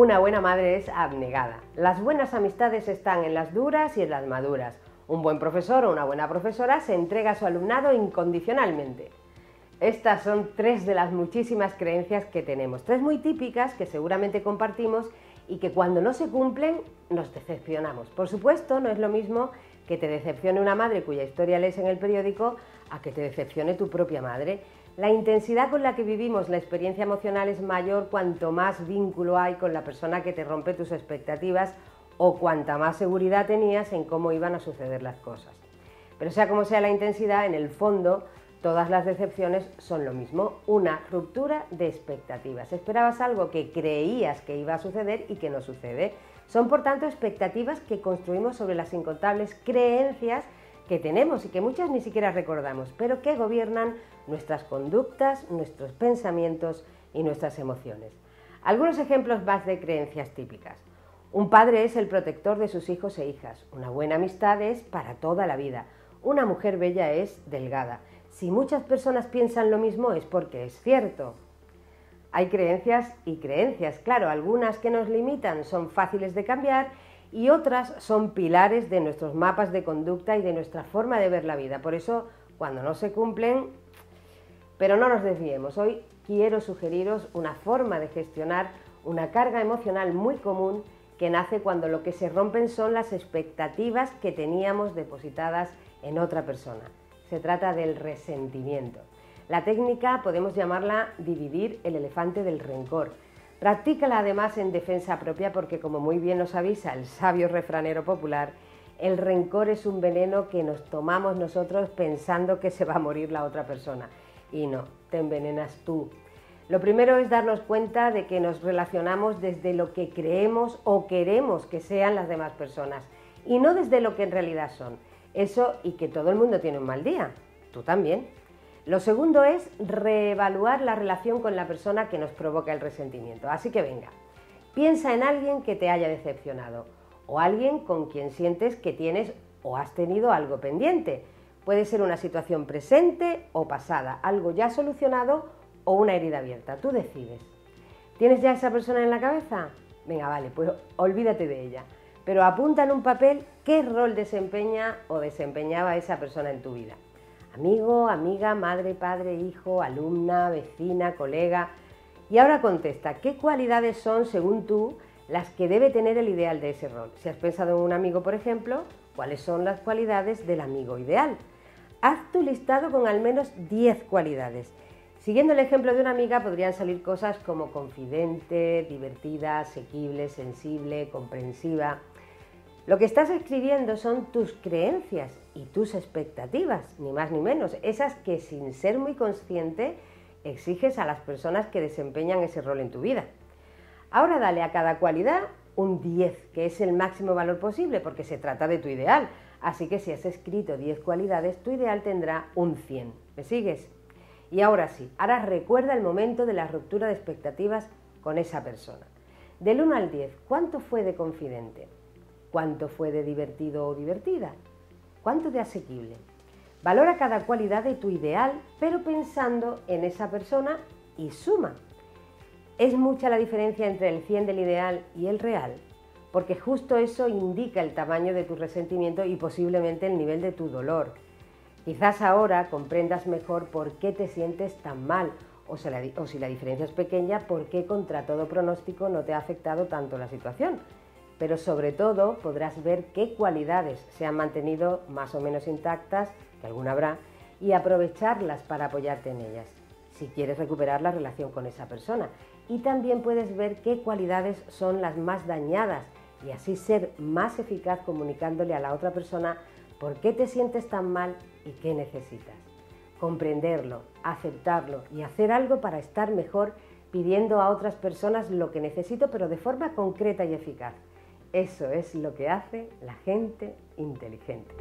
Una buena madre es abnegada. Las buenas amistades están en las duras y en las maduras. Un buen profesor o una buena profesora se entrega a su alumnado incondicionalmente. Estas son tres de las muchísimas creencias que tenemos, tres muy típicas que seguramente compartimos y que cuando no se cumplen nos decepcionamos. Por supuesto, no es lo mismo que te decepcione una madre cuya historia lees en el periódico a que te decepcione tu propia madre. La intensidad con la que vivimos la experiencia emocional es mayor cuanto más vínculo hay con la persona que te rompe tus expectativas o cuanta más seguridad tenías en cómo iban a suceder las cosas. Pero sea como sea la intensidad, en el fondo Todas las decepciones son lo mismo, una ruptura de expectativas. Esperabas algo que creías que iba a suceder y que no sucede. Son por tanto expectativas que construimos sobre las incontables creencias que tenemos y que muchas ni siquiera recordamos, pero que gobiernan nuestras conductas, nuestros pensamientos y nuestras emociones. Algunos ejemplos más de creencias típicas. Un padre es el protector de sus hijos e hijas. Una buena amistad es para toda la vida. Una mujer bella es delgada. Si muchas personas piensan lo mismo es porque es cierto. Hay creencias y creencias, claro, algunas que nos limitan son fáciles de cambiar y otras son pilares de nuestros mapas de conducta y de nuestra forma de ver la vida. Por eso, cuando no se cumplen, pero no nos desviemos, hoy quiero sugeriros una forma de gestionar una carga emocional muy común que nace cuando lo que se rompen son las expectativas que teníamos depositadas en otra persona se trata del resentimiento. La técnica podemos llamarla dividir el elefante del rencor. Practícala además en defensa propia porque como muy bien nos avisa el sabio refranero popular, el rencor es un veneno que nos tomamos nosotros pensando que se va a morir la otra persona. Y no, te envenenas tú. Lo primero es darnos cuenta de que nos relacionamos desde lo que creemos o queremos que sean las demás personas y no desde lo que en realidad son. Eso y que todo el mundo tiene un mal día, tú también. Lo segundo es reevaluar la relación con la persona que nos provoca el resentimiento. Así que venga, piensa en alguien que te haya decepcionado o alguien con quien sientes que tienes o has tenido algo pendiente. Puede ser una situación presente o pasada, algo ya solucionado o una herida abierta. Tú decides. ¿Tienes ya esa persona en la cabeza? Venga, vale, pues olvídate de ella pero apunta en un papel qué rol desempeña o desempeñaba esa persona en tu vida. Amigo, amiga, madre, padre, hijo, alumna, vecina, colega. Y ahora contesta, ¿qué cualidades son, según tú, las que debe tener el ideal de ese rol? Si has pensado en un amigo, por ejemplo, ¿cuáles son las cualidades del amigo ideal? Haz tu listado con al menos 10 cualidades. Siguiendo el ejemplo de una amiga podrían salir cosas como confidente, divertida, asequible, sensible, comprensiva. Lo que estás escribiendo son tus creencias y tus expectativas, ni más ni menos, esas que sin ser muy consciente exiges a las personas que desempeñan ese rol en tu vida. Ahora dale a cada cualidad un 10, que es el máximo valor posible, porque se trata de tu ideal. Así que si has escrito 10 cualidades, tu ideal tendrá un 100. ¿Me sigues? Y ahora sí, ahora recuerda el momento de la ruptura de expectativas con esa persona. Del 1 al 10, ¿cuánto fue de confidente? ¿Cuánto fue de divertido o divertida? ¿Cuánto de asequible? Valora cada cualidad de tu ideal, pero pensando en esa persona y suma. Es mucha la diferencia entre el 100 del ideal y el real, porque justo eso indica el tamaño de tu resentimiento y posiblemente el nivel de tu dolor. Quizás ahora comprendas mejor por qué te sientes tan mal o si, la, diferencia es pequeña, por qué contra todo pronóstico no te ha afectado tanto la situación pero sobre todo podrás ver qué cualidades se han mantenido más o menos intactas, que alguna habrá, y aprovecharlas para apoyarte en ellas, si quieres recuperar la relación con esa persona. Y también puedes ver qué cualidades son las más dañadas y así ser más eficaz comunicándole a la otra persona por qué te sientes tan mal y qué necesitas. Comprenderlo, aceptarlo y hacer algo para estar mejor pidiendo a otras personas lo que necesito, pero de forma concreta y eficaz. Eso es lo que hace la gente inteligente.